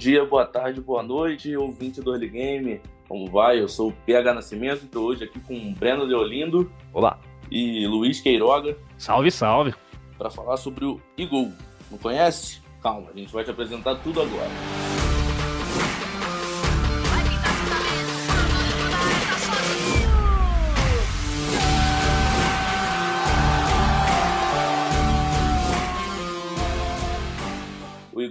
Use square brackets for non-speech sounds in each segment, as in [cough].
Dia, boa tarde, boa noite, ouvinte do Early Game. Como vai? Eu sou o PH Nascimento, estou hoje aqui com o Breno Leolindo Olá. e Luiz Queiroga Salve, salve. para falar sobre o Eagle. Não conhece? Calma, a gente vai te apresentar tudo agora.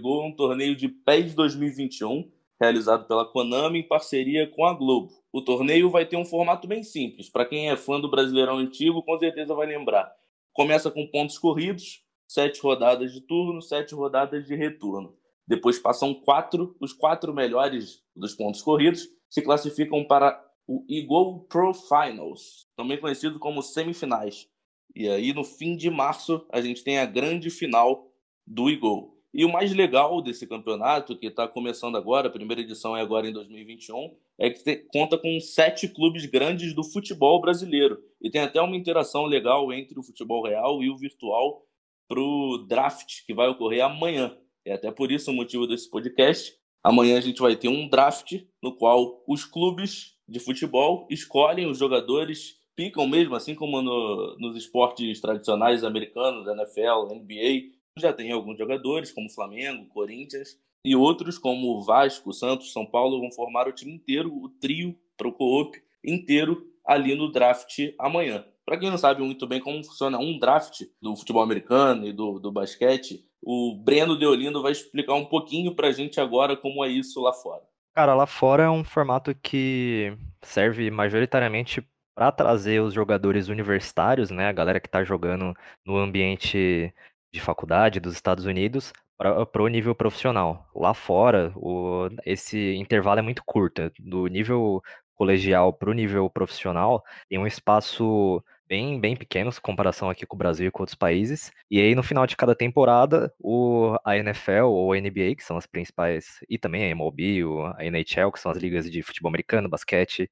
É um torneio de PES 2021, realizado pela Konami em parceria com a Globo. O torneio vai ter um formato bem simples. Para quem é fã do Brasileirão Antigo, com certeza vai lembrar. Começa com pontos corridos, sete rodadas de turno, sete rodadas de retorno. Depois passam quatro, os quatro melhores dos pontos corridos se classificam para o Eagle Pro Finals, também conhecido como semifinais. E aí, no fim de março, a gente tem a grande final do Eagle. E o mais legal desse campeonato, que está começando agora, a primeira edição é agora em 2021, é que te- conta com sete clubes grandes do futebol brasileiro. E tem até uma interação legal entre o futebol real e o virtual para o draft, que vai ocorrer amanhã. É até por isso o motivo desse podcast. Amanhã a gente vai ter um draft no qual os clubes de futebol escolhem os jogadores, picam mesmo, assim como no- nos esportes tradicionais americanos, NFL, NBA, já tem alguns jogadores, como Flamengo, Corinthians, e outros, como o Vasco, Santos, São Paulo, vão formar o time inteiro, o trio pro co-op inteiro ali no draft amanhã. Para quem não sabe muito bem como funciona um draft do futebol americano e do, do basquete, o Breno Deolindo vai explicar um pouquinho pra gente agora como é isso lá fora. Cara, lá fora é um formato que serve majoritariamente para trazer os jogadores universitários, né? A galera que tá jogando no ambiente de faculdade dos Estados Unidos para o nível profissional. Lá fora, o- esse intervalo é muito curto. Do nível colegial para o nível profissional, tem um espaço bem, bem pequeno, em comparação aqui com o Brasil e com outros países. E aí, no final de cada temporada, o, a NFL ou a NBA, que são as principais, e também a MLB, a NHL, que são as ligas de futebol americano, basquete,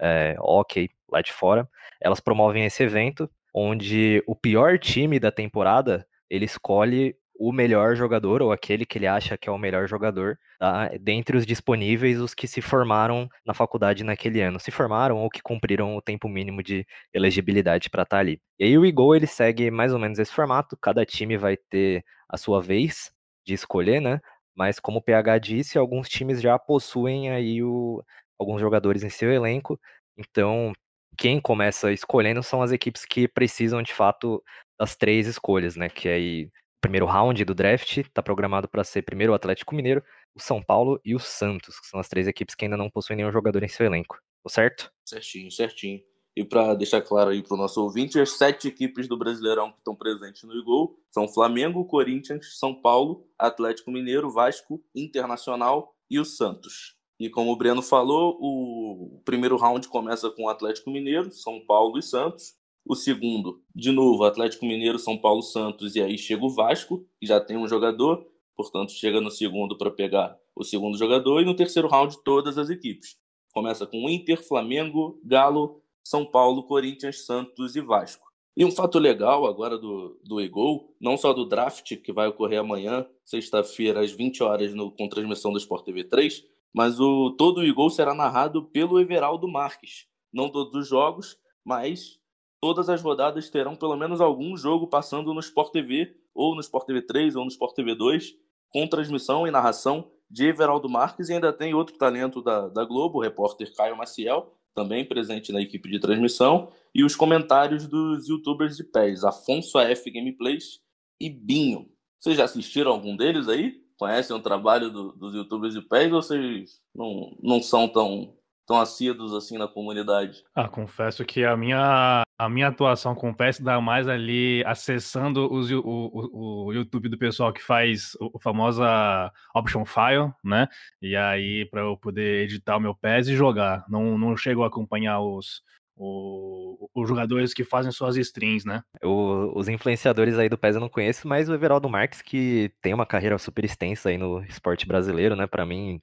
é, hockey, lá de fora, elas promovem esse evento, onde o pior time da temporada, ele escolhe o melhor jogador, ou aquele que ele acha que é o melhor jogador, tá? dentre os disponíveis, os que se formaram na faculdade naquele ano. Se formaram ou que cumpriram o tempo mínimo de elegibilidade para estar ali. E aí o Eagle, ele segue mais ou menos esse formato, cada time vai ter a sua vez de escolher, né? Mas como o PH disse, alguns times já possuem aí o, alguns jogadores em seu elenco, então quem começa escolhendo são as equipes que precisam de fato das três escolhas, né? Que aí o primeiro round do draft está programado para ser primeiro o Atlético Mineiro, o São Paulo e o Santos, que são as três equipes que ainda não possuem nenhum jogador em seu elenco. Tô certo? Certinho, certinho. E para deixar claro aí para o nosso ouvinte, as sete equipes do Brasileirão que estão presentes no Igol são Flamengo, Corinthians, São Paulo, Atlético Mineiro, Vasco, Internacional e o Santos. E como o Breno falou, o primeiro round começa com Atlético Mineiro, São Paulo e Santos. O segundo, de novo, Atlético Mineiro, São Paulo, Santos, e aí chega o Vasco, que já tem um jogador, portanto chega no segundo para pegar o segundo jogador, e no terceiro round todas as equipes. Começa com Inter, Flamengo, Galo, São Paulo, Corinthians, Santos e Vasco. E um fato legal agora do, do Egol, não só do draft, que vai ocorrer amanhã, sexta-feira, às 20 horas, no, com transmissão do Sport TV 3, mas o, todo o Egol será narrado pelo Everaldo Marques. Não todos os jogos, mas todas as rodadas terão pelo menos algum jogo passando no Sport TV, ou no Sport TV 3, ou no Sport TV 2, com transmissão e narração de Everaldo Marques e ainda tem outro talento da, da Globo, o repórter Caio Maciel, também presente na equipe de transmissão, e os comentários dos youtubers de pés, Afonso AF Gameplays e Binho. Vocês já assistiram algum deles aí? Conhecem o trabalho do- dos youtubers de pés ou vocês não, não são tão, tão assíduos assim na comunidade? Ah, confesso que a minha, a minha atuação com o PES dá mais ali acessando os, o, o, o YouTube do pessoal que faz o, o famosa option file, né? E aí para eu poder editar o meu PES e jogar. Não, não chego a acompanhar os, o- os jogadores que fazem suas streams, né? O- os influenciadores aí do PES eu não conheço, mas o Everaldo Marques, que tem uma carreira super extensa aí no esporte brasileiro, né? Pra mim,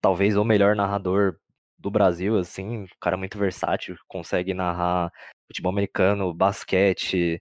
talvez o melhor narrador do Brasil, assim, um cara muito versátil, consegue narrar futebol americano, basquete,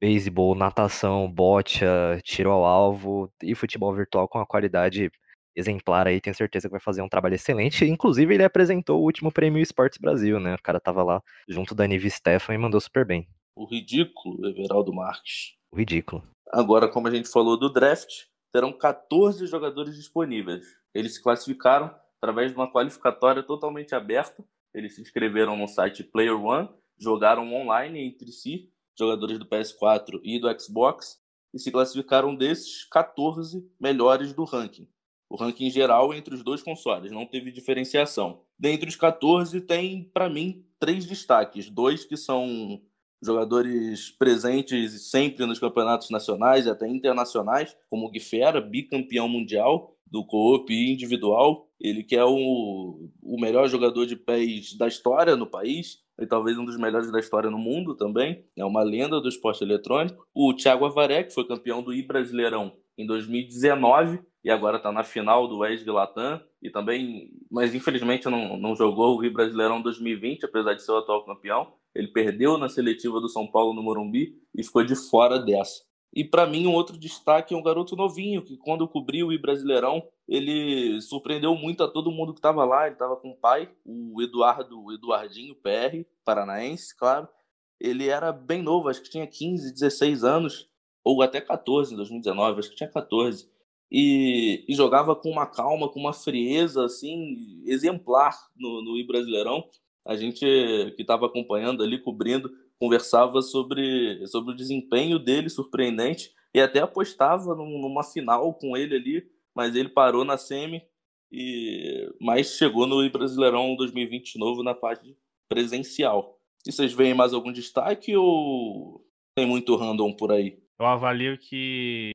beisebol, natação, bocha, tiro ao alvo e futebol virtual com a qualidade exemplar aí, tenho certeza que vai fazer um trabalho excelente. Inclusive, ele apresentou o último prêmio Esportes Brasil, né? O cara tava lá junto da Nive Stefan e mandou super bem. O ridículo Everaldo Marques. O ridículo. Agora, como a gente falou do draft, terão 14 jogadores disponíveis. Eles se classificaram através de uma qualificatória totalmente aberta. Eles se inscreveram no site Player One, jogaram online entre si, jogadores do PS4 e do Xbox, e se classificaram desses 14 melhores do ranking. O ranking geral entre os dois consoles, não teve diferenciação. Dentre os 14, tem, para mim, três destaques. Dois que são jogadores presentes sempre nos campeonatos nacionais e até internacionais, como o Guifera, bicampeão mundial do co-op individual. Ele que é o, o melhor jogador de pés da história no país, e talvez um dos melhores da história no mundo também. É uma lenda do esporte eletrônico. O Thiago Avaré, que foi campeão do I-Brasileirão em 2019 e agora está na final do West Latam e também, mas infelizmente não, não jogou o Rio Brasileirão 2020, apesar de ser o atual campeão. Ele perdeu na seletiva do São Paulo no Morumbi e ficou de fora dessa. E para mim um outro destaque é um garoto novinho que quando eu cobri o Brasileirão ele surpreendeu muito a todo mundo que estava lá. Ele estava com o pai, o Eduardo, o Eduardinho PR, paranaense, claro. Ele era bem novo, acho que tinha 15, 16 anos ou até 14 em 2019, acho que tinha 14 e, e, jogava com uma calma, com uma frieza assim exemplar no, no Brasileirão. A gente que estava acompanhando ali, cobrindo, conversava sobre, sobre o desempenho dele surpreendente e até apostava num, numa final com ele ali, mas ele parou na semi e mas chegou no Brasileirão 2020 de novo na parte presencial. E vocês veem mais algum destaque ou tem muito random por aí? Eu avalio que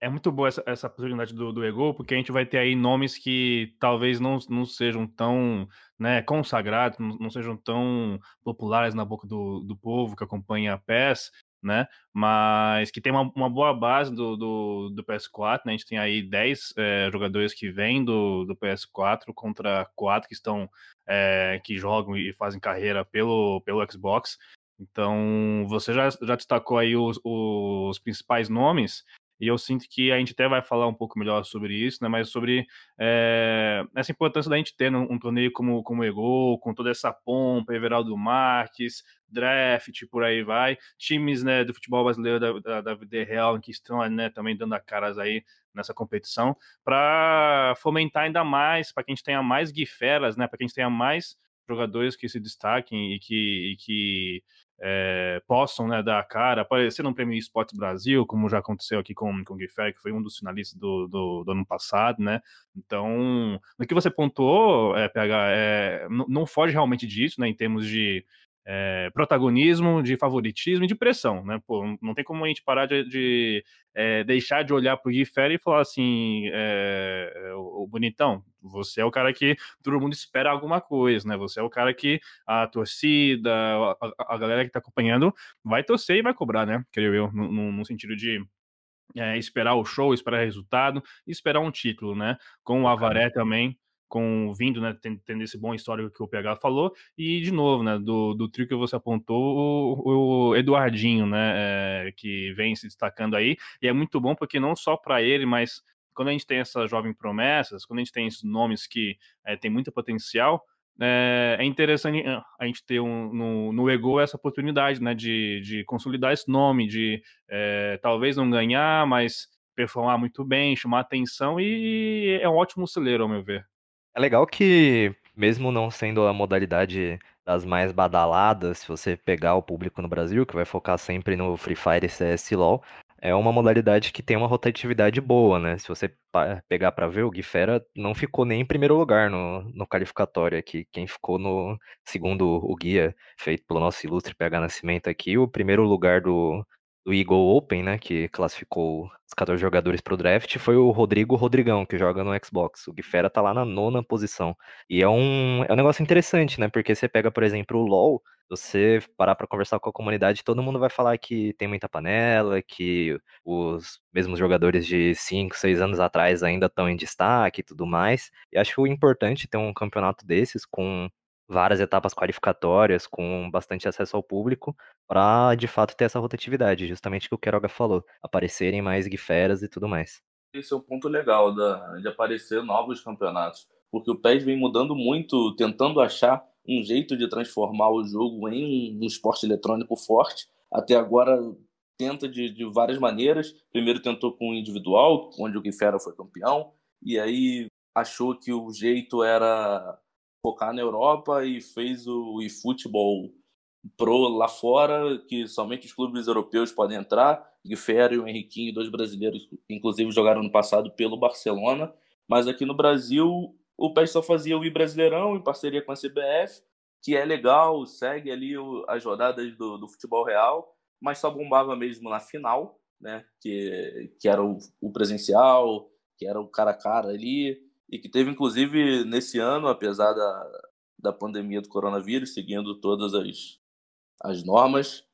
é muito boa essa, essa possibilidade do, do Ego, porque a gente vai ter aí nomes que talvez não, não sejam tão né, consagrados, não, não sejam tão populares na boca do, do povo que acompanha a PES, né? Mas que tem uma, uma boa base do, do, do, PS4, né? A gente tem aí 10 é, jogadores que vêm do, do PS4 contra 4 que estão é, que jogam e fazem carreira pelo, pelo Xbox. Então, você já, já destacou aí os, os principais nomes, e eu sinto que a gente até vai falar um pouco melhor sobre isso, né? Mas sobre é, essa importância da gente ter um, um, torneio como, como o Ego, com toda essa pompa, Everaldo Marques, draft, por aí vai. Times né, do futebol brasileiro da, da, da vida real que estão né, também dando a caras aí nessa competição, para fomentar ainda mais, para que a gente tenha mais guiferas, né? Para que a gente tenha mais jogadores que se destaquem e que, e que é, possam né, dar a cara, aparecer no Prêmio Esportes Brasil, como já aconteceu aqui com, com o Guifé, que foi um dos finalistas do, do, do, ano passado, né? Então, no que você pontuou, é, PH, é, não foge realmente disso, né, em termos de é, protagonismo, de favoritismo e de pressão, né? Pô, não tem como a gente parar de, de é, deixar de olhar pro Gui Ferry e falar assim, é, o, o, bonitão, você é o cara que todo mundo espera alguma coisa, né? Você é o cara que a torcida, a, a galera que tá acompanhando vai torcer e vai cobrar, né? Creio eu, no, no sentido de é, esperar o show, esperar resultado esperar um título, né? Com o Avaré também, com vindo, né, tendo, esse bom histórico que o PH falou, e de novo, né, do, do trio que você apontou, o, o Eduardinho, né, é, que vem se destacando aí, e é muito bom porque não só para ele, mas quando a gente tem essas jovens promessas, quando a gente tem esses nomes que é, tem muito potencial, é, é, interessante a gente ter um, no, no Ego essa oportunidade, né, de, de consolidar esse nome, de é, talvez não ganhar, mas performar muito bem, chamar atenção e é um ótimo celeiro, ao meu ver. É legal que, mesmo não sendo a modalidade das mais badaladas, se você pegar o público no Brasil, que vai focar sempre no Free Fire e CS LoL, é uma modalidade que tem uma rotatividade boa, né? Se você pegar pra ver, o Guifera não ficou nem em primeiro lugar no, no qualificatório aqui. Quem ficou no, segundo o guia feito pelo nosso ilustre PH Nascimento aqui, o primeiro lugar do, do Eagle Open, né, que classificou os 14 jogadores pro draft, foi o Rodrigo Rodrigão, que joga no Xbox. O Guifera tá lá na nona posição. E é um, é um negócio interessante, né? Porque você pega, por exemplo, o LoL, você parar para conversar com a comunidade, todo mundo vai falar que tem muita panela, que os mesmos jogadores de 5, 6 anos atrás ainda estão em destaque e tudo mais. E acho importante ter um campeonato desses com várias etapas qualificatórias, com bastante acesso ao público, para de fato ter essa rotatividade, justamente o que o Queiroga falou, aparecerem mais guiferas e tudo mais. Esse é um ponto legal da, de aparecer novos campeonatos, porque o PES vem mudando muito, tentando achar um jeito de transformar o jogo em um esporte eletrônico forte. Até agora tenta de, de várias maneiras. Primeiro tentou com o individual, onde o Guifera foi campeão, e aí achou que o jeito era focar na Europa e fez o eFootball Pro lá fora, que somente os clubes europeus podem entrar. Guifera e o Henriquinho, dois brasileiros, inclusive jogaram no passado pelo Barcelona. Mas aqui no Brasil, o PES só fazia o I Brasileirão em parceria com a CBF, que é legal, segue ali as rodadas do, do, futebol real, mas só bombava mesmo na final, né? Que, que era o, o presencial, que era o cara a cara ali, e que teve inclusive nesse ano, apesar da, da pandemia do coronavírus, seguindo todas as, as normas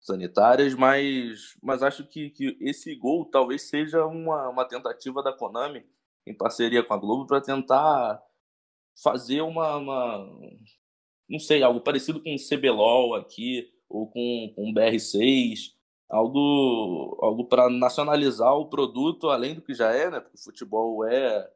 sanitárias, mas, mas acho que, que esse gol talvez seja uma, uma tentativa da Konami, em parceria com a Globo, para tentar fazer uma, uma, não sei, algo parecido com o CBLOL aqui, ou com, com o BR6, algo, algo para nacionalizar o produto, além do que já é, né? Porque o futebol é,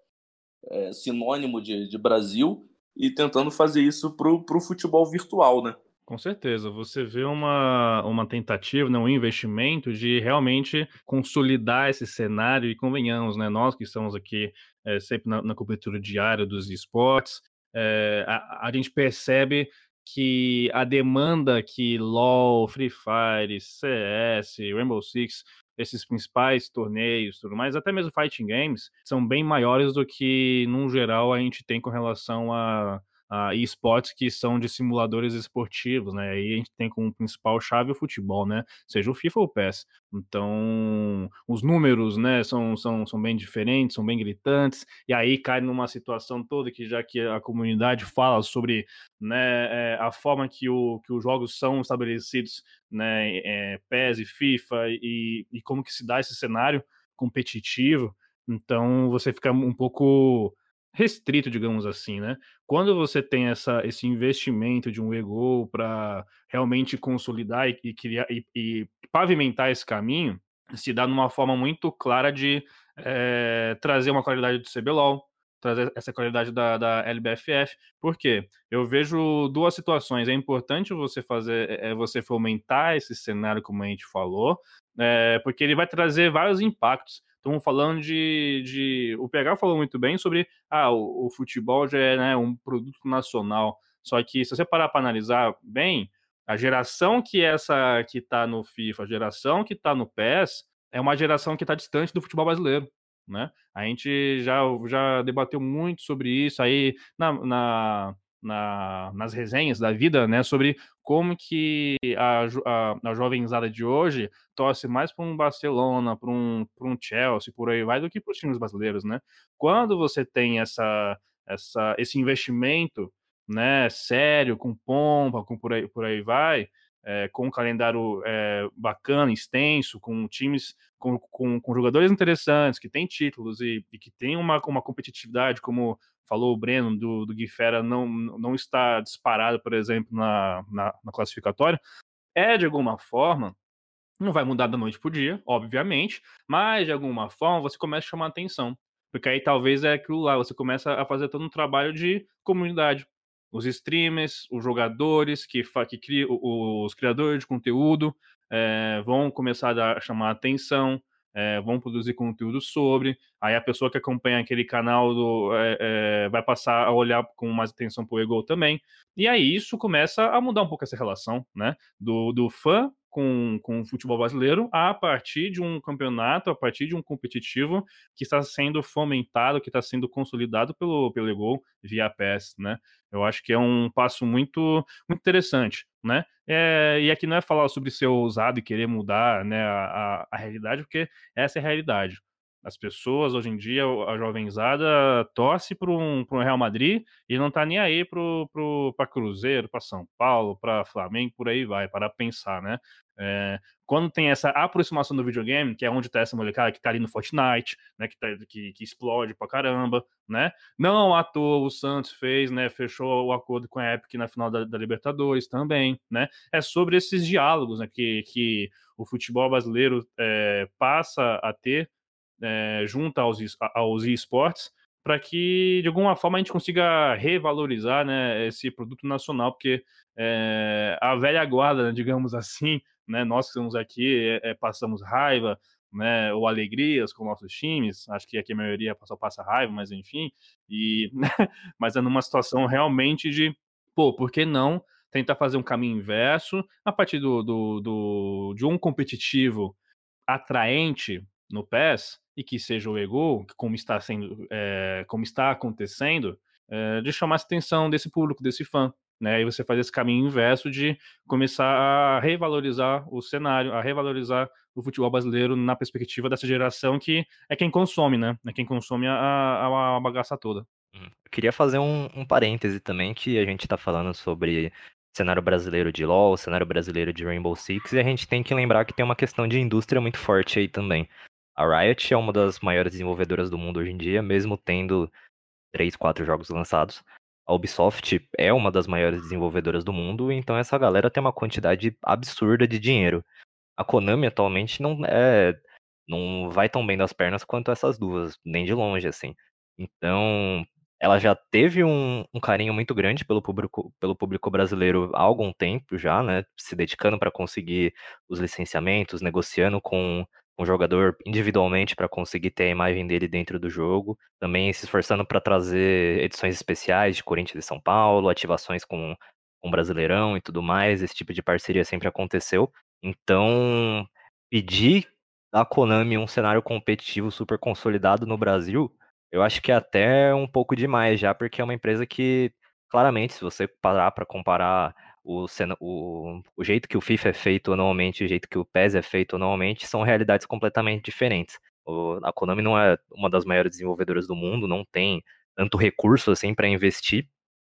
é sinônimo de, de Brasil, e tentando fazer isso para o futebol virtual, né? Com certeza, você vê uma, uma tentativa, né, um investimento de realmente consolidar esse cenário e convenhamos, né, nós que estamos aqui é, sempre na, na, cobertura diária dos esportes, é, a, a gente percebe que a demanda que LoL, Free Fire, CS, Rainbow Six, esses principais torneios, tudo mais, até mesmo fighting games, são bem maiores do que, num geral, a gente tem com relação a uh, esportes que são de simuladores esportivos, né? Aí a gente tem como principal chave o futebol, né? Seja o FIFA ou o PES. Então, os números, né, são, são, são bem diferentes, são bem gritantes, e aí cai numa situação toda que já que a comunidade fala sobre né, é, a forma que, o, que os jogos são estabelecidos, né, é, PES e FIFA, e, e como que se dá esse cenário competitivo, então você fica um pouco restrito, digamos assim, né? Quando você tem essa, esse investimento de um ego para realmente consolidar e, e criar e, e, pavimentar esse caminho, se dá numa forma muito clara de é, trazer uma qualidade do CBLOL, trazer essa qualidade da, da LBFF. Por quê? Eu vejo duas situações. É importante você fazer, é, você fomentar esse cenário, como a gente falou, é, porque ele vai trazer vários impactos. Estamos falando de, de. O PH falou muito bem sobre ah, o, o futebol já é né, um produto nacional. Só que se você parar para analisar bem, a geração que essa que está no FIFA, a geração que está no PES, é uma geração que está distante do futebol brasileiro. Né? A gente já, já debateu muito sobre isso aí na, na, na, nas resenhas da vida, né, sobre como que a, a, a jovenzada de hoje torce mais para um Barcelona, para um, um Chelsea, por aí vai, do que para os times brasileiros, né? Quando você tem essa, essa, esse investimento, né, sério, com pompa, com por aí, por aí vai, é, com um calendário é, bacana, extenso, com times, com, com, com, jogadores interessantes, que têm títulos e, e, que tem uma, uma competitividade, como falou o Breno, do, do Guifera, não, não está disparado, por exemplo, na, na, na classificatória, é de alguma forma não vai mudar da noite para o dia, obviamente, mas de alguma forma você começa a chamar atenção. Porque aí talvez é aquilo lá, você começa a fazer todo um trabalho de comunidade os streamers, os jogadores que, que criam, os criadores de conteúdo é, vão começar a chamar a atenção, é, vão produzir conteúdo sobre, aí a pessoa que acompanha aquele canal do, é, vai passar a olhar com mais atenção para o Ego também, e aí isso começa a mudar um pouco essa relação, né, do, do fã com, com o futebol brasileiro a partir de um campeonato, a partir de um competitivo que está sendo fomentado, que está sendo consolidado pelo, pelo Gol via PES, né? Eu acho que é um passo muito, muito interessante, né? É, e aqui não é falar sobre ser ousado e querer mudar né, a, a, realidade, porque essa é a realidade. As pessoas, hoje em dia, a jovenzada torce para um, um Real Madrid e não tá nem aí para pro, pro, Cruzeiro, para São Paulo, para Flamengo, por aí vai, para pensar, né? É, quando tem essa aproximação do videogame, que é onde tá essa molecada que tá ali no Fortnite, né? Que, tá, que, que explode pra caramba, né? Não à toa o Santos fez, né? Fechou o acordo com a Epic na final da, da Libertadores também, né? É sobre esses diálogos né, que, que o futebol brasileiro é, passa a ter é, junto aos, aos esportes para que de alguma forma a gente consiga revalorizar né, esse produto nacional, porque é, a velha guarda, né, digamos [laughs] assim, né, nós que estamos aqui é, passamos raiva, né, ou alegrias com nossos times, acho que aqui a maioria só passa raiva, mas enfim, e [laughs] mas é numa situação realmente de, pô, por que não tentar fazer um caminho inverso a partir do, do, do de um competitivo atraente no PES e que seja o ego, como está sendo, é, como está acontecendo, é, de chamar a atenção desse público, desse fã. Né? E você faz esse caminho inverso de começar a revalorizar o cenário, a revalorizar o futebol brasileiro na perspectiva dessa geração que é quem consome, né? É quem consome a, a, a bagaça toda. Uhum. Eu queria fazer um, um parêntese também, que a gente está falando sobre cenário brasileiro de LoL, cenário brasileiro de Rainbow Six, e a gente tem que lembrar que tem uma questão de indústria muito forte aí também. A Riot é uma das maiores desenvolvedoras do mundo hoje em dia, mesmo tendo 3, 4 jogos lançados. A Ubisoft é uma das maiores desenvolvedoras do mundo, então essa galera tem uma quantidade absurda de dinheiro. A Konami atualmente não é não vai tão bem das pernas quanto essas duas, nem de longe assim. Então, ela já teve um, um, carinho muito grande pelo público, pelo público brasileiro há algum tempo já, né? Se dedicando para conseguir os licenciamentos, negociando com um jogador individualmente para conseguir ter a imagem dele dentro do jogo, também se esforçando para trazer edições especiais de Corinthians e São Paulo, ativações com, com Brasileirão e tudo mais, esse tipo de parceria sempre aconteceu. Então, pedir da Konami um cenário competitivo super consolidado no Brasil, eu acho que é até um pouco demais já, porque é uma empresa que, claramente, se você parar para comparar o, o, o jeito que o FIFA é feito anualmente o jeito que o PES é feito anualmente são realidades completamente diferentes. O, a Konami não é uma das maiores desenvolvedoras do mundo, não tem tanto recurso assim para investir.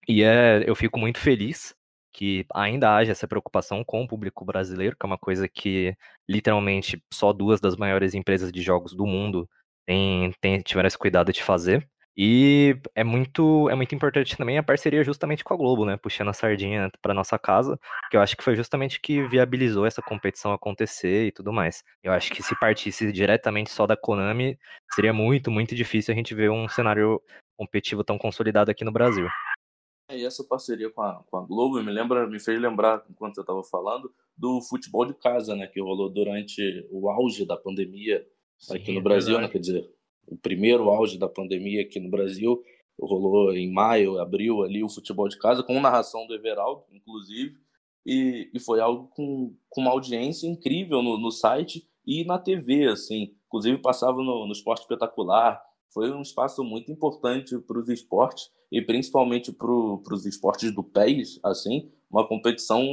E é, eu fico muito feliz que ainda haja essa preocupação com o público brasileiro, que é uma coisa que literalmente só duas das maiores empresas de jogos do mundo têm, têm, tiveram esse cuidado de fazer. E é muito, é muito importante também a parceria justamente com a Globo, né? Puxando a sardinha para nossa casa, que eu acho que foi justamente que viabilizou essa competição acontecer e tudo mais. Eu acho que se partisse diretamente só da Konami, seria muito, muito difícil a gente ver um cenário competitivo tão consolidado aqui no Brasil. É, e essa parceria com a, com a Globo me lembra, me fez lembrar, enquanto você estava falando, do futebol de casa, né? Que rolou durante o auge da pandemia Sim, aqui no Brasil, né? Quer dizer, o primeiro auge da pandemia aqui no Brasil. Rolou em maio, abril ali o futebol de casa, com narração do Everaldo, inclusive. E, e foi algo com, com uma audiência incrível no, no site e na TV, assim. Inclusive passava no, no Esporte Espetacular. Foi um espaço muito importante para os esportes e principalmente para os esportes do pés, assim, uma competição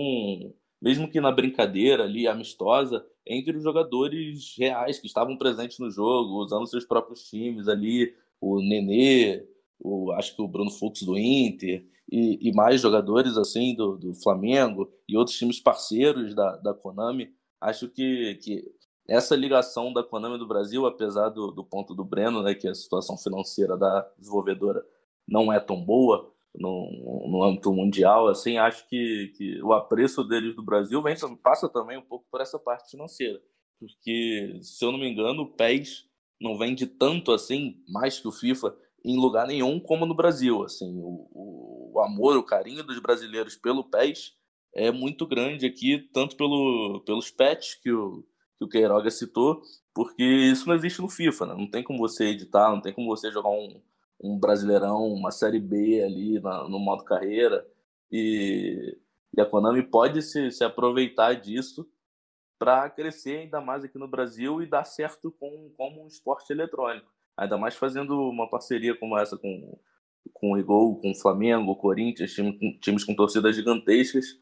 mesmo que na brincadeira ali, amistosa, entre os jogadores reais que estavam presentes no jogo, usando seus próprios times ali, o Nenê, o, acho que o Bruno Fux do Inter, e, e mais jogadores assim do, do, Flamengo e outros times parceiros da, da Konami. Acho que, que essa ligação da Konami do Brasil, apesar do, do ponto do Breno, né, que a situação financeira da desenvolvedora não é tão boa, no, no âmbito mundial, assim, acho que, que o apreço deles do Brasil vem, passa também um pouco por essa parte financeira. Porque, se eu não me engano, o PES não vende tanto assim, mais que o FIFA, em lugar nenhum como no Brasil. Assim, o, o amor, o carinho dos brasileiros pelo PES é muito grande aqui, tanto pelo, pelos pets que o, que o Queiroga citou, porque isso não existe no FIFA, né? Não tem como você editar, não tem como você jogar um, um Brasileirão, uma Série B ali na, no modo carreira. E, e, a Konami pode se, se aproveitar disso para crescer ainda mais aqui no Brasil e dar certo com, como um esporte eletrônico. Ainda mais fazendo uma parceria como essa com, com o Igol, com o Flamengo, o Corinthians, time, times com torcidas gigantescas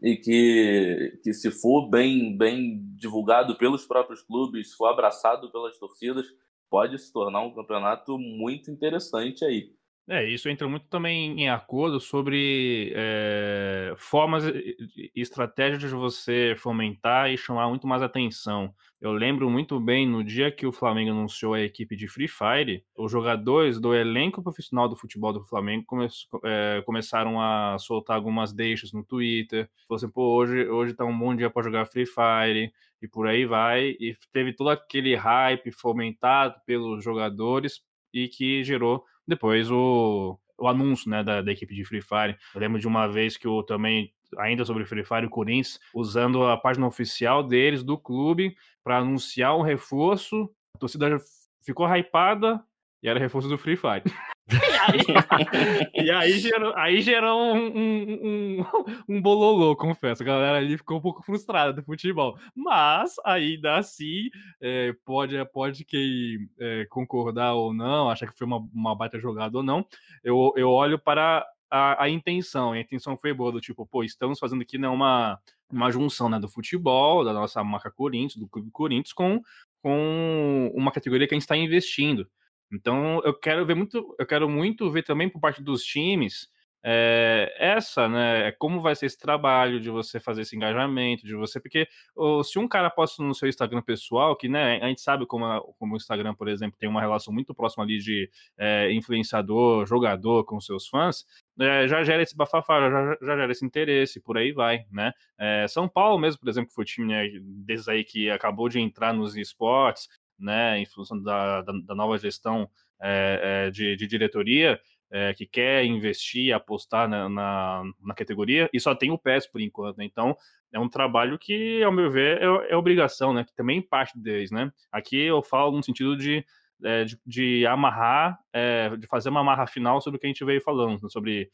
e que, que se for bem, bem divulgado pelos próprios clubes, se for abraçado pelas torcidas, pode se tornar um campeonato muito interessante aí. É, isso entra muito também em acordo sobre é, formas e estratégias de você fomentar e chamar muito mais atenção. Eu lembro muito bem no dia que o Flamengo anunciou a equipe de Free Fire, os jogadores do elenco profissional do futebol do Flamengo come, é, começaram a soltar algumas deixas no Twitter. Falou assim, pô, hoje, hoje tá um bom dia para jogar Free Fire, e por aí vai. E teve todo aquele hype fomentado pelos jogadores e que gerou depois o, o anúncio né, da, da, equipe de Free Fire. Eu lembro de uma vez que eu também, ainda sobre Free Fire, o Corinthians, usando a página oficial deles, do clube, para anunciar um reforço. A torcida ficou hypada e era reforço do Free Fire. [laughs] e aí, [laughs] e aí gerou, aí gerou um, um, um, um bololô, confesso. A galera ali ficou um pouco frustrada do futebol. Mas, ainda assim, é, pode, pode que é, concordar ou não, achar que foi uma, uma baita jogada ou não. Eu, eu olho para a, a intenção. A intenção foi boa, do tipo, pô, estamos fazendo aqui né, uma, uma junção né, do futebol, da nossa marca Corinthians, do Clube Corinthians, com, com uma categoria que a gente está investindo. Então eu quero ver muito, eu quero muito ver também por parte dos times é, essa, né? Como vai ser esse trabalho de você fazer esse engajamento, de você, porque ou, se um cara posta no seu Instagram pessoal, que né, a gente sabe como, a, como o Instagram, por exemplo, tem uma relação muito próxima ali de é, influenciador, jogador com seus fãs, é, já gera esse bafafá, já, já, gera esse interesse, por aí vai, né? É, São Paulo mesmo, por exemplo, que foi o time né, desses aí que acabou de entrar nos esportes, né, em função da, da, da nova gestão é, de, de, diretoria, é, que quer investir, apostar na, na, na, categoria, e só tem o PES por enquanto, né? Então, é um trabalho que, ao meu ver, é, é, obrigação, né? Que também parte deles, né? Aqui eu falo no sentido de, é, de, de, amarrar, é, de fazer uma amarra final sobre o que a gente veio falando, né? sobre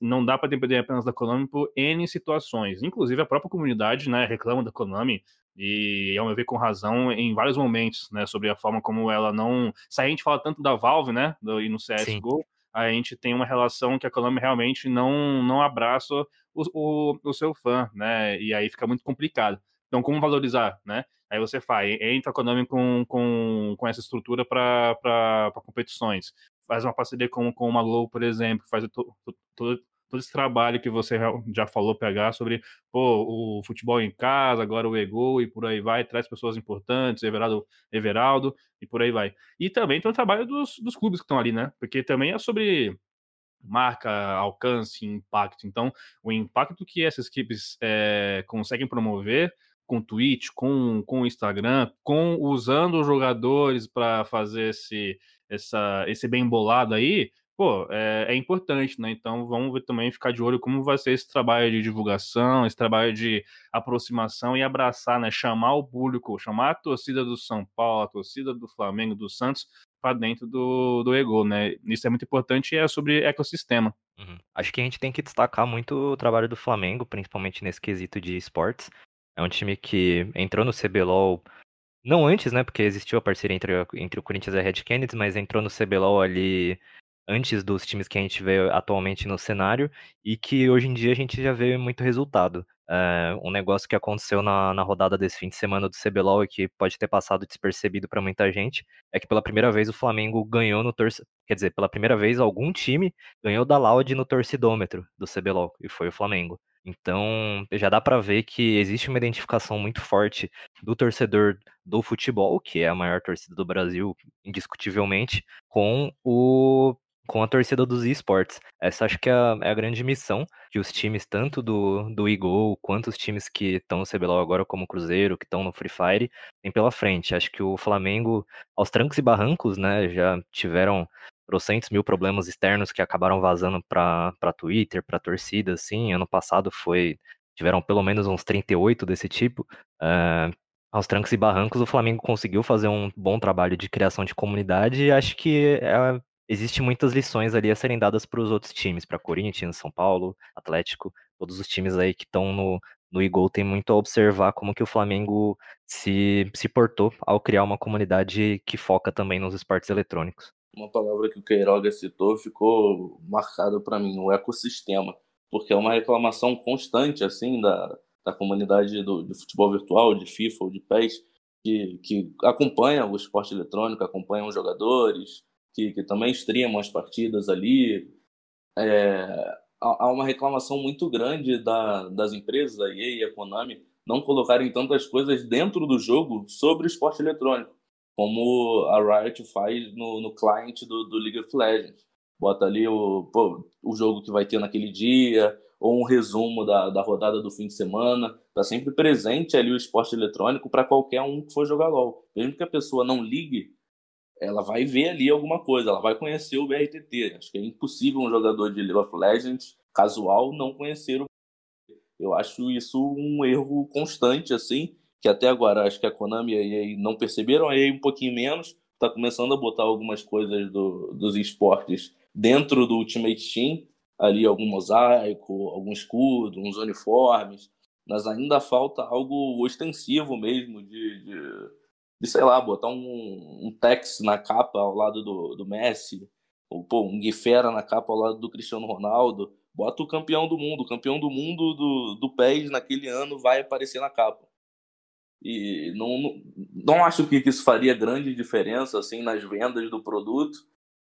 não dá para depender apenas da Konami por N situações. Inclusive, a própria comunidade né, reclama da Konami e, ao meu ver, com razão em vários momentos, né, sobre a forma como ela não. Se a gente fala tanto da Valve, né, do, e no CSGO, Sim. a gente tem uma relação que a Konami realmente não, não abraça o, o, o seu fã, né, e aí fica muito complicado. Então, como valorizar, né? Aí você faz, entra a Konami com, com, com essa estrutura para competições. Faz uma parceria com, com uma Globo, por exemplo, faz todo, todo esse trabalho que você já falou, PH, sobre pô, o futebol em casa, agora o Ego e por aí vai, traz pessoas importantes, Everaldo, Everaldo e por aí vai. E também tem o trabalho dos, dos clubes que estão ali, né? Porque também é sobre marca, alcance, impacto. Então, o impacto que essas equipes é, conseguem promover com Twitch, com, com Instagram, com usando os jogadores para fazer esse, essa, esse bem bolado aí, pô, é, é, importante, né? Então vamos também ficar de olho como vai ser esse trabalho de divulgação, esse trabalho de aproximação e abraçar, né? Chamar o público, chamar a torcida do São Paulo, a torcida do Flamengo, do Santos para dentro do, do Ego, né? Isso é muito importante e é sobre ecossistema. Uhum. Acho que a gente tem que destacar muito o trabalho do Flamengo, principalmente nesse quesito de esportes. É um time que entrou no CBLOL não antes, né? Porque existiu a parceria entre, entre o Corinthians e a Red Kennedy, mas entrou no CBLOL ali antes dos times que a gente vê atualmente no cenário e que hoje em dia a gente já vê muito resultado. É, um negócio que aconteceu na, na rodada desse fim de semana do CBLOL e que pode ter passado despercebido para muita gente é que pela primeira vez o Flamengo ganhou no torcedor. Quer dizer, pela primeira vez algum time ganhou da Loud no torcidômetro do CBLOL e foi o Flamengo. Então, já dá para ver que existe uma identificação muito forte do torcedor do futebol, que é a maior torcida do Brasil, indiscutivelmente, com o com a torcida dos esportes. Essa acho que é a, é a, grande missão que os times, tanto do, do Eagle, quanto os times que estão no CBLOL agora, como o Cruzeiro, que estão no Free Fire, tem pela frente. Acho que o Flamengo, aos trancos e barrancos, né, já tiveram trocentos mil problemas externos que acabaram vazando para Twitter, para torcida, assim. Ano passado foi tiveram pelo menos uns 38 desse tipo. Uh, aos trancos e barrancos, o Flamengo conseguiu fazer um bom trabalho de criação de comunidade e acho que é, existe muitas lições ali a serem dadas para os outros times, para Corinthians, São Paulo, Atlético, todos os times aí que estão no, no Igol tem muito a observar como que o Flamengo se, se portou ao criar uma comunidade que foca também nos esportes eletrônicos. Uma palavra que o Queiroga citou ficou marcada para mim, o ecossistema, porque é uma reclamação constante assim da, da comunidade do, de futebol virtual, de FIFA ou de PES, que, que acompanha o esporte eletrônico, acompanham os jogadores, que, que também streamam as partidas ali. É, há uma reclamação muito grande da, das empresas, a EA e a Konami, não colocarem tantas coisas dentro do jogo sobre esporte eletrônico, como a Riot faz no, no client do, do League of Legends. Bota ali o, pô, o jogo que vai ter naquele dia, ou um resumo da, da rodada do fim de semana. Está sempre presente ali o esporte eletrônico para qualquer um que for jogar LOL. Mesmo que a pessoa não ligue, ela vai ver ali alguma coisa, ela vai conhecer o BRTT. Acho que é impossível um jogador de League of Legends casual não conhecer o eu acho isso um erro constante, assim, que até agora acho que a Konami e a EA não perceberam, a EA um pouquinho menos, está começando a botar algumas coisas do, dos esportes dentro do Ultimate Team, ali algum mosaico, algum escudo, uns uniformes, mas ainda falta algo ostensivo mesmo de, de, de sei lá, botar um, um Tex na capa ao lado do, do Messi, ou pô, um Guifera na capa ao lado do Cristiano Ronaldo, bota o campeão do mundo, o campeão do mundo do, do PES naquele ano vai aparecer na capa. E não, não, não acho que isso faria grande diferença assim nas vendas do produto,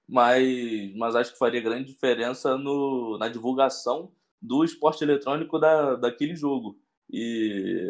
mas, mas acho que faria grande diferença no, na divulgação do esporte eletrônico da, daquele jogo. E,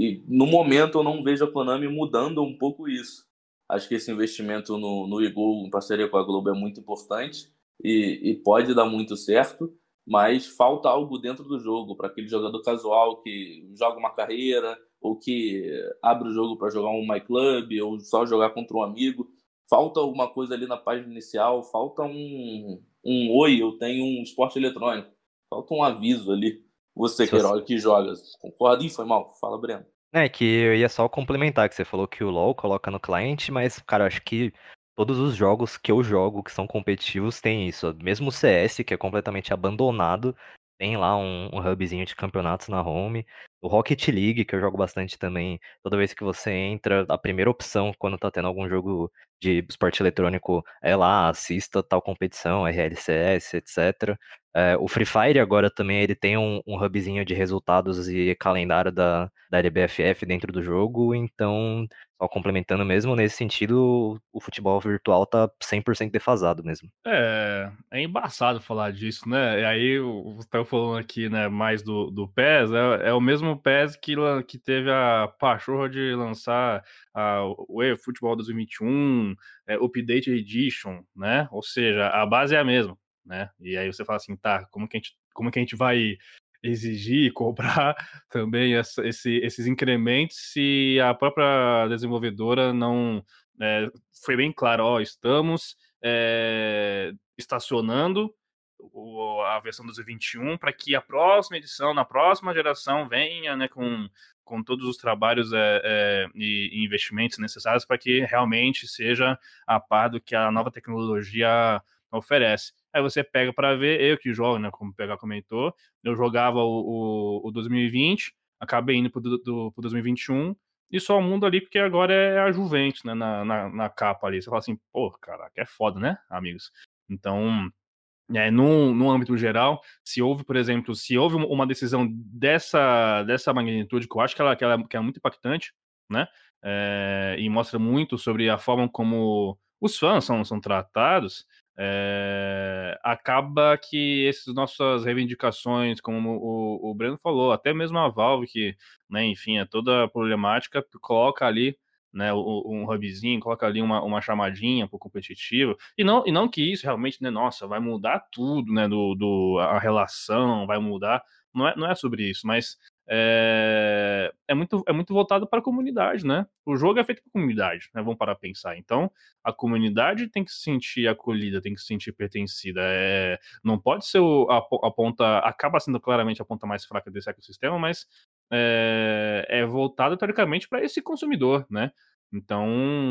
e no momento eu não vejo a Konami mudando um pouco isso. Acho que esse investimento no, no Igor em parceria com a Globo é muito importante e, e pode dar muito certo, mas falta algo dentro do jogo para aquele jogador casual que joga uma carreira ou que abre o jogo para jogar um My Club ou só jogar contra um amigo falta alguma coisa ali na página inicial, falta um, um oi, eu tenho um esporte eletrônico, falta um aviso ali. Você, que Queiroga, que joga, concorda? Ih, foi mal. Fala, Breno. É, que eu ia só complementar, que você falou que o LoL coloca no cliente, mas, cara, acho que todos os jogos que eu jogo que são competitivos têm isso. Mesmo o CS, que é completamente abandonado, tem lá um, um hubzinho de campeonatos na home. O Rocket League, que eu jogo bastante também, toda vez que você entra, a primeira opção quando tá tendo algum jogo de esporte eletrônico é lá, assista tal competição, RLCS, etc. É, o Free Fire agora também ele tem um, um hubzinho de resultados e calendário da, da LBFF dentro do jogo, então, só complementando mesmo, nesse sentido, o futebol virtual tá 100% defasado mesmo. É, é embaçado falar disso, né? E aí, você tá falando aqui, né, mais do, do PES, é, é o mesmo PES que, que teve a pachorra de lançar a, o eFootball 2021, é, Update Edition, né? Ou seja, a base é a mesma né? E aí você fala assim, tá, como que a gente, como que a gente vai exigir e cobrar [laughs] também essa, esse, esses incrementos se a própria desenvolvedora não é, foi bem claro, ó, estamos é, estacionando a versão 2021 para que a próxima edição, na próxima geração, venha né, com, com todos os trabalhos é, é, e investimentos necessários para que realmente seja a par do que a nova tecnologia oferece. Aí você pega para ver, eu que jogo, né? Como o PH comentou, eu jogava o, o, o 2020, acabei indo pro, do, pro 2021, e só mundo ali, porque agora é a Juventus, né? Na, na, na capa ali. Você fala assim, pô, caraca, é foda, né, amigos? Então, é, no, no âmbito geral, se houve, por exemplo, se houve uma decisão dessa, dessa magnitude, que eu acho que ela, que ela que é muito impactante, né? É, e mostra muito sobre a forma como os fãs são, são tratados, é, acaba que essas nossas reivindicações, como o, o Breno falou, até mesmo a Valve, que, né, enfim, é toda problemática, coloca ali né, um hubzinho, coloca ali uma, uma chamadinha para o competitivo, e não, e não que isso realmente, né, nossa, vai mudar tudo, né, do, do, a relação vai mudar, não é, não é sobre isso, mas é, é, muito, é muito voltado para a comunidade, né? O jogo é feito para a comunidade, né? Vamos parar a pensar. Então, a comunidade tem que se sentir acolhida, tem que se sentir pertencida. É, não pode ser o, a, a, ponta, acaba sendo claramente a ponta mais fraca desse ecossistema, mas é, é voltado teoricamente para esse consumidor, né? Então,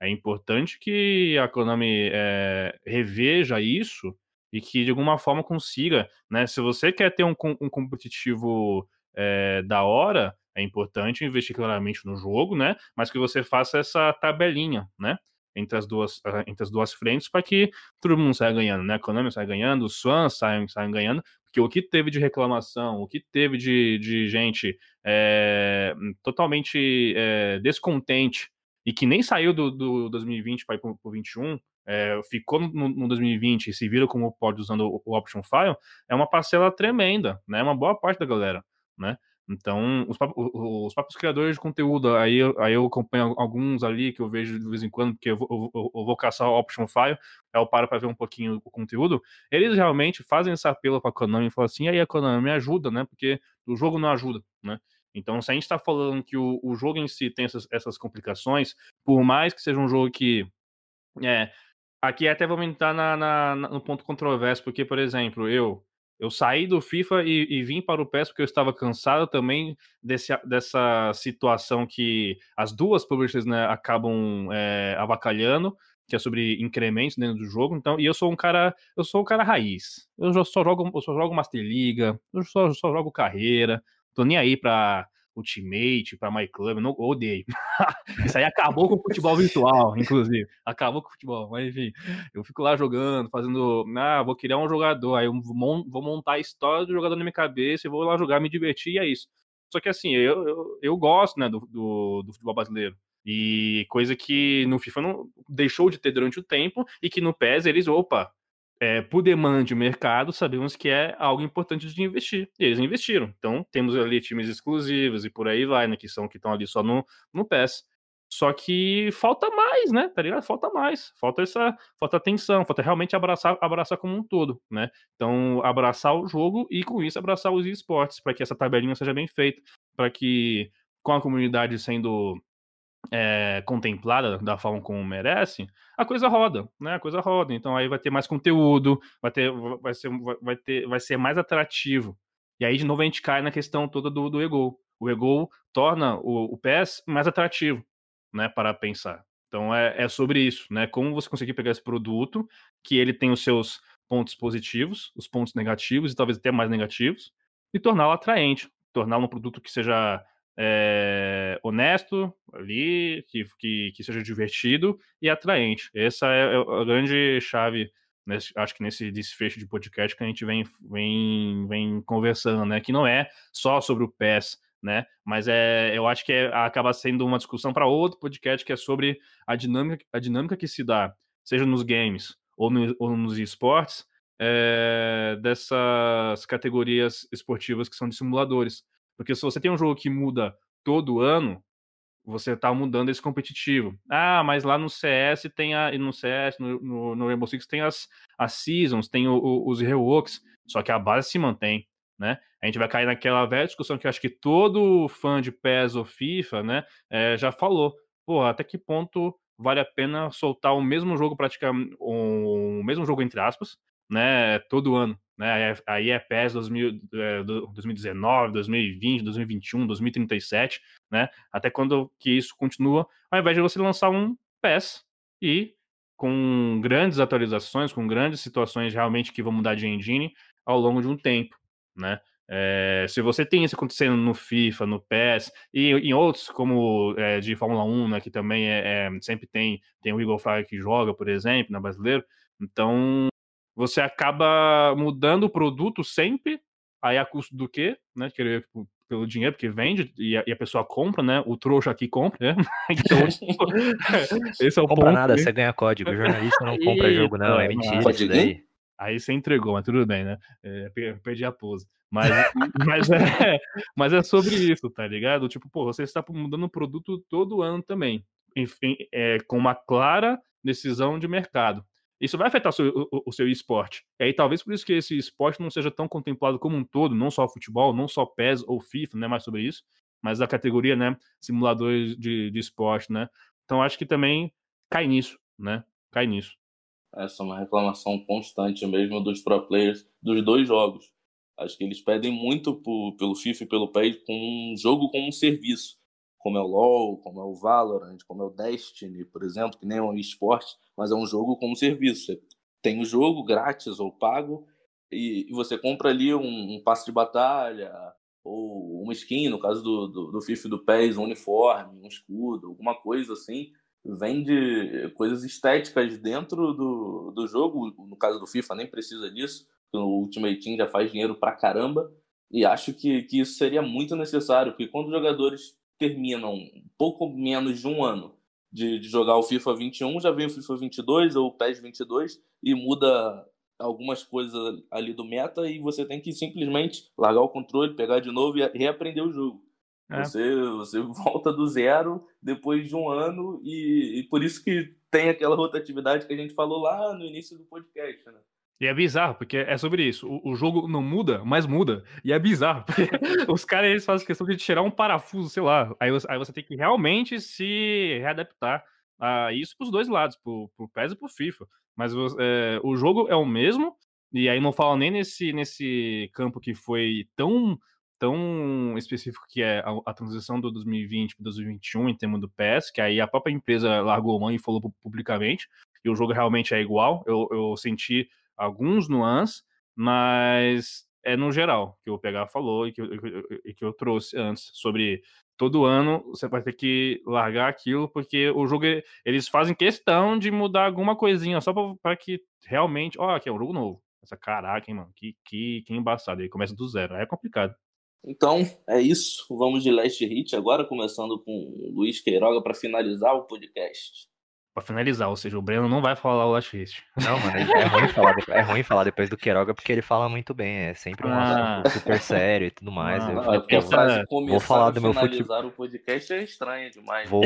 é importante que a Konami é, reveja isso e que de alguma forma consiga, né? Se você quer ter um, um competitivo é, da hora, é importante investir claramente no jogo, né? Mas que você faça essa tabelinha, né? Entre as duas, ah, entre as duas frentes para que todo mundo saia ganhando, né? A Konami saia ganhando, os fãs saiam, saiam ganhando, porque o que teve de reclamação, o que teve de, de gente é, totalmente é, descontente e que nem saiu do, do 2020 para ir para o 21, é, ficou no, no, 2020 e se vira como pode usando o, o Option File, é uma parcela tremenda, né? Uma boa parte da galera, né? Então, os, os próprios criadores de conteúdo, aí, aí eu acompanho alguns ali que eu vejo de vez em quando, porque eu vou, eu, eu vou caçar o Option File, aí eu paro para ver um pouquinho o conteúdo. Eles realmente fazem esse apelo para a Konami e falam assim: aí a Konami me ajuda, né? Porque o jogo não ajuda, né? Então, se a gente está falando que o, o, jogo em si tem essas, essas, complicações, por mais que seja um jogo que. É, aqui até vou entrar na, na, no ponto controverso, porque, por exemplo, eu eu saí do FIFA e, e, vim para o PES porque eu estava cansado também desse, dessa situação que as duas publishers né, acabam é, avacalhando, que é sobre incrementos dentro do jogo. Então, e eu sou um cara, eu sou um cara raiz. Eu só jogo, eu só jogo Master Liga, eu só, só jogo carreira. Tô nem aí para Ultimate, para My Club, não odeio. [laughs] Isso aí acabou com o futebol virtual, inclusive. Acabou com o futebol, mas enfim. Eu fico lá jogando, fazendo. Ah, vou criar um jogador, aí eu vou montar a história do jogador na minha cabeça e vou lá jogar, me divertir e é isso. Só que assim, eu, eu, eu gosto né, do, do, do futebol brasileiro. E coisa que no FIFA não deixou de ter durante o tempo e que no PES eles, opa, é, por demanda de mercado, sabemos que é algo importante de investir. E eles investiram. Então, temos ali times exclusivos e por aí vai, né? Que são que estão ali só no, no PES. Só que falta mais, né? Tá ligado? Falta mais. Falta essa. Falta atenção, falta realmente abraçar, abraçar como um todo, né? Então, abraçar o jogo e, com isso, abraçar os esportes, para que essa tabelinha seja bem feita, para que, com a comunidade sendo é, contemplada da forma como merece, a coisa roda, né? A coisa roda. Então aí vai ter mais conteúdo, vai ter, vai ser, vai ter, vai ser mais atrativo. E aí de novo a gente cai na questão toda do, do ego. O ego torna o, o PES mais atrativo, né? Para pensar. Então é, é sobre isso, né? Como você conseguir pegar esse produto que ele tem os seus pontos positivos, os pontos negativos e talvez até mais negativos, e torná-lo atraente, torná-lo um produto que seja é, honesto ali, que, que, que, seja divertido e atraente. Essa é, é a grande chave, nesse, acho que nesse desfecho de podcast que a gente vem, vem, vem conversando, né? Que não é só sobre o PES, né? Mas é, eu acho que é, acaba sendo uma discussão para outro podcast que é sobre a dinâmica, a dinâmica que se dá, seja nos games ou, no, ou nos esportes, é, dessas categorias esportivas que são de simuladores. Porque se você tem um jogo que muda todo ano, você está mudando esse competitivo. Ah, mas lá no CS tem a. No CS, no, no, no Rainbow Six tem as, as seasons, tem o, o, os reworks, só que a base se mantém. Né? A gente vai cair naquela velha discussão que eu acho que todo fã de PES ou FIFA né, é, já falou. Pô, até que ponto vale a pena soltar o mesmo jogo praticamente, o mesmo jogo entre aspas, né, todo ano né? Aí é PES 2000, 2019, 2020, 2021, 2037, né? Até quando que isso continua, ao invés de você lançar um PES e com grandes atualizações, com grandes situações realmente que vão mudar de engine ao longo de um tempo, né? É, se você tem isso acontecendo no FIFA, no PES e em outros, como é, de Fórmula 1, né, que também é, é, sempre tem, tem o Eagle Fly que joga, por exemplo, na brasileiro, então você acaba mudando o produto sempre, aí a custo do quê? Né? Querer tipo, pelo dinheiro, porque vende e a, e a, pessoa compra, né? O trouxa aqui compra, né? [laughs] Então, [laughs] esse é o compra ponto. nada, você ganha código. O jornalista não [laughs] compra jogo, não, é mentira. Isso daí. Aí você entregou, mas tudo bem, né? É, perdi a pose. Mas, mas, é, mas é sobre isso, tá ligado? Tipo, pô, você está mudando o produto todo ano também. Enfim, é, com uma clara decisão de mercado. Isso vai afetar o seu, o, o seu esporte. E aí, talvez por isso que esse esporte não seja tão contemplado como um todo, não só futebol, não só PES ou FIFA, não é mais sobre isso, mas a categoria, né, simuladores de, de esporte, né? Então, acho que também cai nisso, né? Cai nisso. Essa é uma reclamação constante mesmo dos pro players dos dois jogos. Acho que eles pedem muito pelo FIFA e pelo PES com um jogo como um serviço como é o LoL, como é o Valorant, como é o Destiny, por exemplo, que nem é um esporte, mas é um jogo como serviço. Você tem o jogo grátis ou pago e, você compra ali um, um passe de batalha, ou uma skin, no caso do, do, do FIFA do PES, um uniforme, um escudo, alguma coisa assim, vende coisas estéticas dentro do, do jogo. No caso do FIFA, nem precisa disso, o Ultimate Team já faz dinheiro pra caramba. E acho que, que isso seria muito necessário, porque quando os jogadores terminam pouco menos de um ano de, de jogar o FIFA 21, já vem o FIFA 22 ou o PES 22 e muda algumas coisas ali do meta e você tem que simplesmente largar o controle, pegar de novo e reaprender o jogo. É. Você, você [laughs] volta do zero depois de um ano e, e, por isso que tem aquela rotatividade que a gente falou lá no início do podcast, né? E é bizarro, porque é sobre isso. O, o jogo não muda, mas muda. E é bizarro, [laughs] porque os caras eles fazem questão de tirar um parafuso, sei lá. Aí você, aí você tem que realmente se readaptar a isso pros dois lados, pro, pro PES e pro FIFA. Mas é, o jogo é o mesmo, e aí não falo nem nesse, nesse campo que foi tão tão específico que é a, a transição do 2020 para 2021 em termos do PES, que aí a própria empresa largou mão e falou publicamente, e o jogo realmente é igual. Eu, eu senti alguns nuances, mas é no geral que o PH falou e que, e que eu trouxe antes sobre todo ano você vai ter que largar aquilo porque o jogo eles fazem questão de mudar alguma coisinha só para que realmente, ó, aqui é um jogo novo. Essa caraca, hein, mano, que, que, que embaçado. Aí começa do zero, aí é complicado. Então, é isso. Vamos de Last Hit agora, começando com o Luiz Queiroga para finalizar o podcast pra finalizar, ou seja, o Breno não vai falar o Last Hit. Não, mano, é ruim, falar, é ruim falar depois do Queiroga porque ele fala muito bem, é sempre um ah. assunto super sério e tudo mais. Não, eu, não, eu, frase vou falar do meu futebol. o podcast é estranho demais. Vou,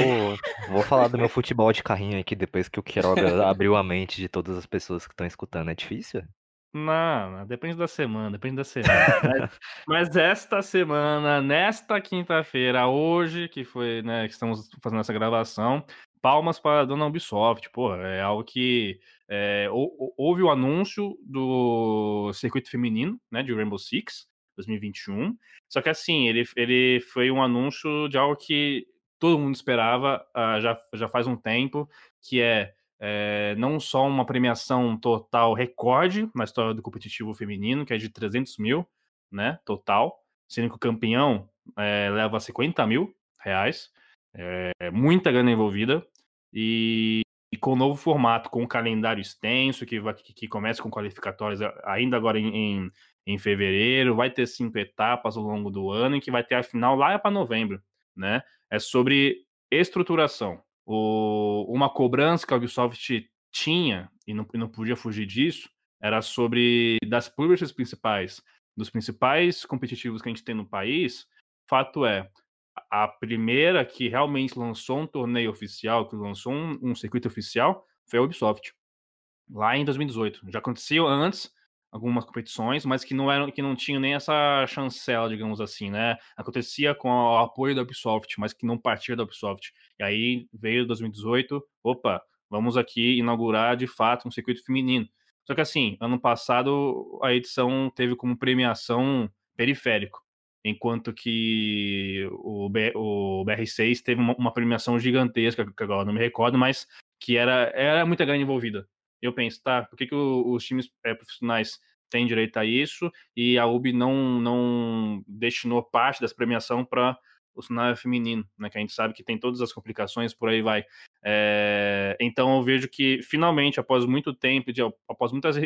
vou falar do meu futebol de carrinho aqui depois que o Queiroga [laughs] abriu a mente de todas as pessoas que estão escutando. É difícil? Não, depende da semana, depende da semana. [laughs] mas, mas, esta semana, nesta quinta-feira, hoje, que foi, né, que estamos fazendo essa gravação, palmas para a dona Ubisoft, pô, é algo que é, houve o anúncio do circuito feminino, né, de Rainbow Six 2021. Só que assim, ele, ele foi um anúncio de algo que todo mundo esperava uh, já, já faz um tempo, que é, é, não só uma premiação total recorde na história do competitivo feminino, que é de 300 mil, né, total, sendo que o campeão é, leva 50 mil reais, é, muita grana envolvida e, e, com o novo formato, com o calendário extenso, que, que, que começa com qualificatórias ainda agora em, em, em, fevereiro, vai ter cinco etapas ao longo do ano e que vai ter a final lá para novembro, né? É sobre estruturação. O, uma cobrança que a Ubisoft tinha, e não, e não podia fugir disso, era sobre das publishers principais, dos principais competitivos que a gente tem no país, fato é, a primeira que realmente lançou um torneio oficial, que lançou um, um, circuito oficial, foi a Ubisoft. Lá em 2018. Já aconteceu antes algumas competições, mas que não eram que não tinham nem essa chancela, digamos assim, né? Acontecia com o apoio da Ubisoft, mas que não partia da Ubisoft. E aí veio 2018, opa, vamos aqui inaugurar de fato um circuito feminino. Só que assim, ano passado a edição teve como premiação periférico enquanto que o, B, o BR6 teve uma, uma, premiação gigantesca, que agora não me recordo, mas que era, era muita grana envolvida. Eu penso, tá, por que, que os times é, profissionais têm direito a isso e a UB não, não destinou parte dessa premiação para o cenário feminino, né, que a gente sabe que tem todas as complicações, por aí vai. É, então eu vejo que finalmente, após muito tempo, de, após muitas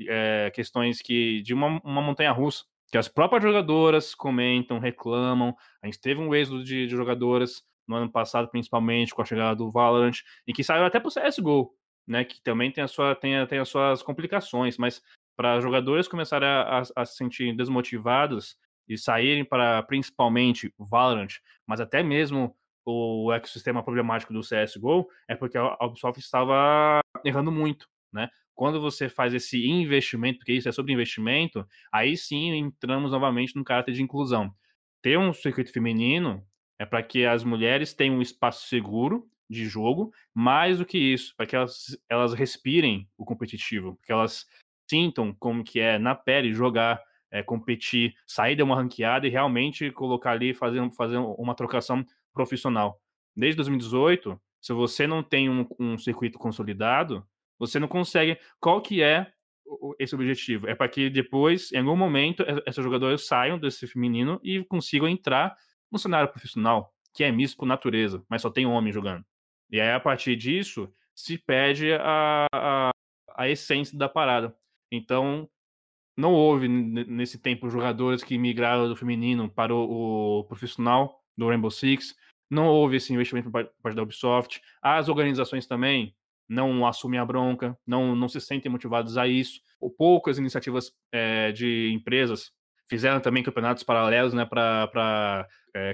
é, questões que de uma, uma montanha russa que as próprias jogadoras comentam, reclamam. A gente teve um êxodo de, de jogadoras no ano passado, principalmente com a chegada do Valorant, e que saiu até para o CSGO, né? Que também tem, a sua, tem, tem as suas complicações, mas para jogadores começarem a, a, a, se sentir desmotivados e saírem para principalmente Valorant, mas até mesmo o ecossistema problemático do CSGO, é porque a Ubisoft estava errando muito, né? Quando você faz esse investimento, porque isso é sobre investimento, aí sim entramos novamente no caráter de inclusão. Ter um circuito feminino é para que as mulheres tenham um espaço seguro de jogo, mais do que isso, para que elas, elas respirem o competitivo, que elas sintam como que é na pele jogar, é, competir, sair de uma ranqueada e realmente colocar ali, fazer, fazer uma trocação profissional. Desde 2018, se você não tem um, um circuito consolidado, você não consegue. Qual que é esse objetivo? É para que depois, em algum momento, e- essas jogadoras saiam desse feminino e consigam entrar no cenário profissional, que é misto por natureza, mas só tem homem jogando. E aí, a partir disso, se perde a, a, a essência da parada. Então, não houve nesse tempo jogadores que migraram do feminino para o, o profissional do Rainbow Six. Não houve esse investimento por parte da Ubisoft. As organizações também não assumem a bronca, não, não se sentem motivados a isso. Ou poucas iniciativas eh, de empresas fizeram também campeonatos paralelos né, para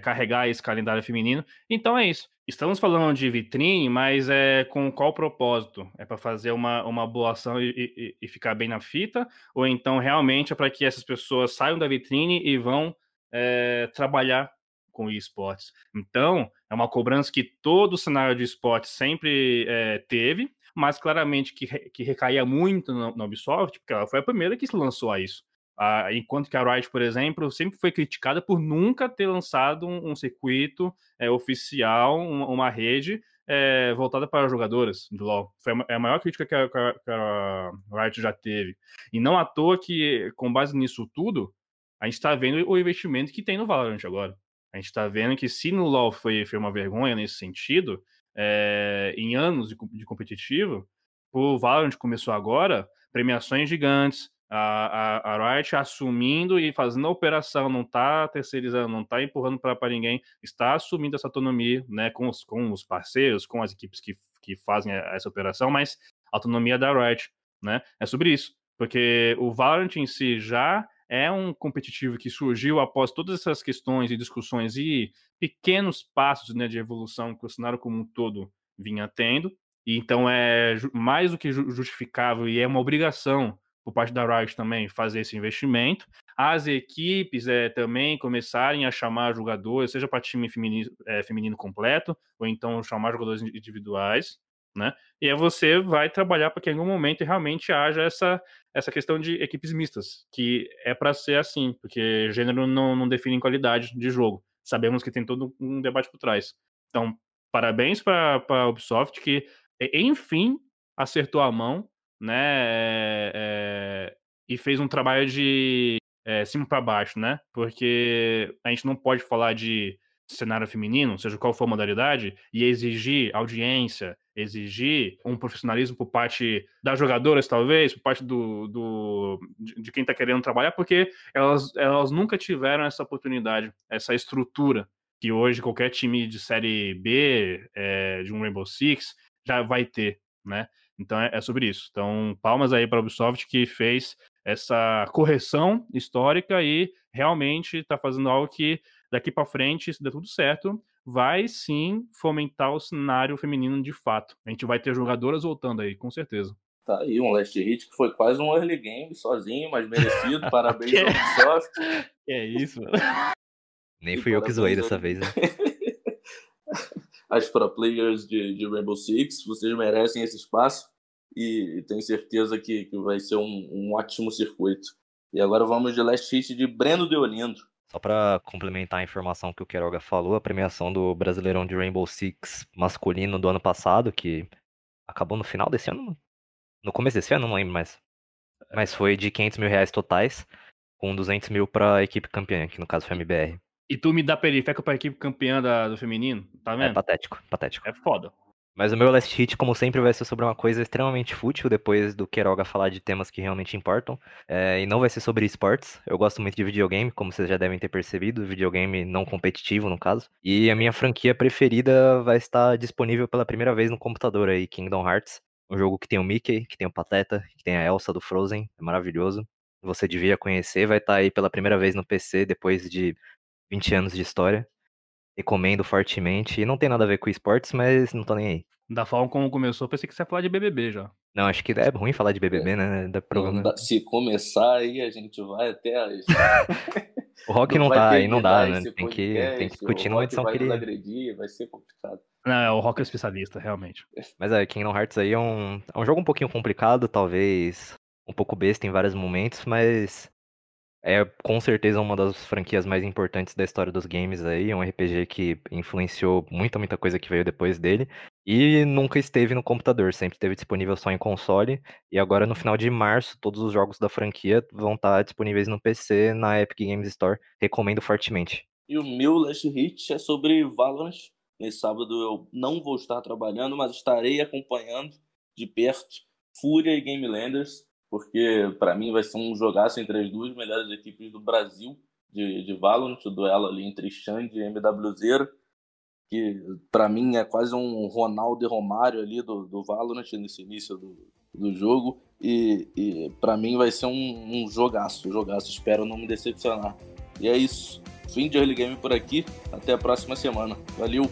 carregar esse calendário feminino. Então é isso. Estamos falando de vitrine, mas é com qual propósito? É para fazer uma, uma boa ação e, e- e ficar bem na fita? Ou então realmente é para que essas pessoas saiam da vitrine e vão eh, trabalhar com esportes? Então, é uma cobrança que todo o cenário de esportes sempre eh, teve, mas claramente que, que recaía muito na, Ubisoft, porque ela foi a primeira que se lançou a isso. Ah, enquanto que a Riot, por exemplo, sempre foi criticada por nunca ter lançado um, um circuito eh, oficial, uma, uma rede eh, voltada para jogadoras de LoL. Foi a, é a maior crítica que a- que a Riot já teve. E não à toa que, com base nisso tudo, a gente está vendo o investimento que tem no Valorant agora. A gente está vendo que se no LoL foi, foi uma vergonha nesse sentido, eh, em anos de, de competitivo, o Valorant começou agora, premiações gigantes, a, a, a Riot assumindo e fazendo a operação, não está terceirizando, não está empurrando para ninguém, está assumindo essa autonomia né, com, os, com os parceiros, com as equipes que, que fazem essa operação, mas autonomia da Riot. Né? É sobre isso, porque o Valorant em si já é um competitivo que surgiu após todas essas questões e discussões e pequenos passos né, de evolução que o cenário como um todo vinha tendo. E então é mais do que ju- justificável e é uma obrigação por parte da Riot também fazer esse investimento. As equipes é, também começarem a chamar jogadores, seja para time feminino, é, feminino completo, ou então chamar jogadores individuais, né? E aí você vai trabalhar para que em algum momento realmente haja essa, essa questão de equipes mistas, que é para ser assim, porque gênero não, não define qualidade de jogo. Sabemos que tem todo um debate por trás. Então, parabéns para a Ubisoft, que enfim acertou a mão, né? é, é, e fez um trabalho de é, cima para baixo, né? Porque a gente não pode falar de cenário feminino, seja qual for a modalidade, e exigir audiência, exigir um profissionalismo por parte das jogadoras, talvez, por parte do, do de, quem está querendo trabalhar, porque elas, elas nunca tiveram essa oportunidade, essa estrutura que hoje qualquer time de série B, é, de um Rainbow Six, já vai ter, né? Então é, é sobre isso. Então, palmas aí para a Ubisoft que fez essa correção histórica e realmente está fazendo algo que daqui para frente, se der tudo certo, vai sim fomentar o cenário feminino de fato. A gente vai ter jogadoras voltando aí, com certeza. Tá aí um Last Hit que foi quase um early game sozinho, mas merecido. [laughs] Parabéns ao Ubisoft. É isso, mano. Nem fui eu que zoei dessa vez, né? [laughs] As pro players de, de Rainbow Six, vocês merecem esse espaço e tenho certeza que, que vai ser um, um ótimo circuito. E agora vamos de Last Hit de Breno Deolindo. Só pra complementar a informação que o Queiroga falou, a premiação do Brasileirão de Rainbow Six masculino do ano passado, que acabou no final desse ano, no começo desse ano, não lembro mais. Mas foi de 500 mil reais totais, com 200 mil pra equipe campeã, que no caso foi a MBR. E tu me dá periférico pra equipe campeã da- do feminino, tá É vendo? patético, patético. É foda. Mas o meu last hit, como sempre, vai ser sobre uma coisa extremamente fútil, depois do Queiroga falar de temas que realmente importam. É, e não vai ser sobre esportes. Eu gosto muito de videogame, como vocês já devem ter percebido, videogame não competitivo, no caso. E a minha franquia preferida vai estar disponível pela primeira vez no computador aí, Kingdom Hearts. Um jogo que tem o Mickey, que tem o Pateta, que tem a Elsa do Frozen, é maravilhoso. Você devia conhecer, vai estar aí pela primeira vez no PC depois de 20 anos de história. Recomendo fortemente. E não tem nada a ver com esportes, mas não tô nem aí. Da forma como começou, pensei que você ia falar de BBB já. Não, acho que é ruim falar de BBB, né? Dá Não problema. dá- se começar aí, a gente vai até as. [laughs] O Rock não vai tá aí, não dá, né? Tem que, tem que discutir numa edição vai que ele. agredir, vai ser complicado. Não, é o Rock é especialista, realmente. [laughs] Mas é, Kingdom Hearts aí é um, é um jogo um pouquinho complicado, talvez um pouco besta em vários momentos, mas é com certeza uma das franquias mais importantes da história dos games aí, é um RPG que influenciou muita, muita coisa que veio depois dele, e nunca esteve no computador, sempre esteve disponível só em console, e agora no final de março todos os jogos da franquia vão estar disponíveis no PC na Epic Games Store, recomendo fortemente. E o meu last hit é sobre Valorant. Nesse sábado eu não vou estar trabalhando, mas estarei acompanhando de perto Fúria e Game Landers, porque para mim vai ser um jogaço entre as duas melhores equipes do Brasil de, de Valorant, o duelo ali entre Xande e MWZ, que para mim é quase um Ronaldo e Romário ali do, do Valorant nesse início do, do jogo. E, e para mim vai ser um, um jogaço, jogaço. Espero não me decepcionar. E é isso. Fim de early game por aqui. Até a próxima semana. Valeu!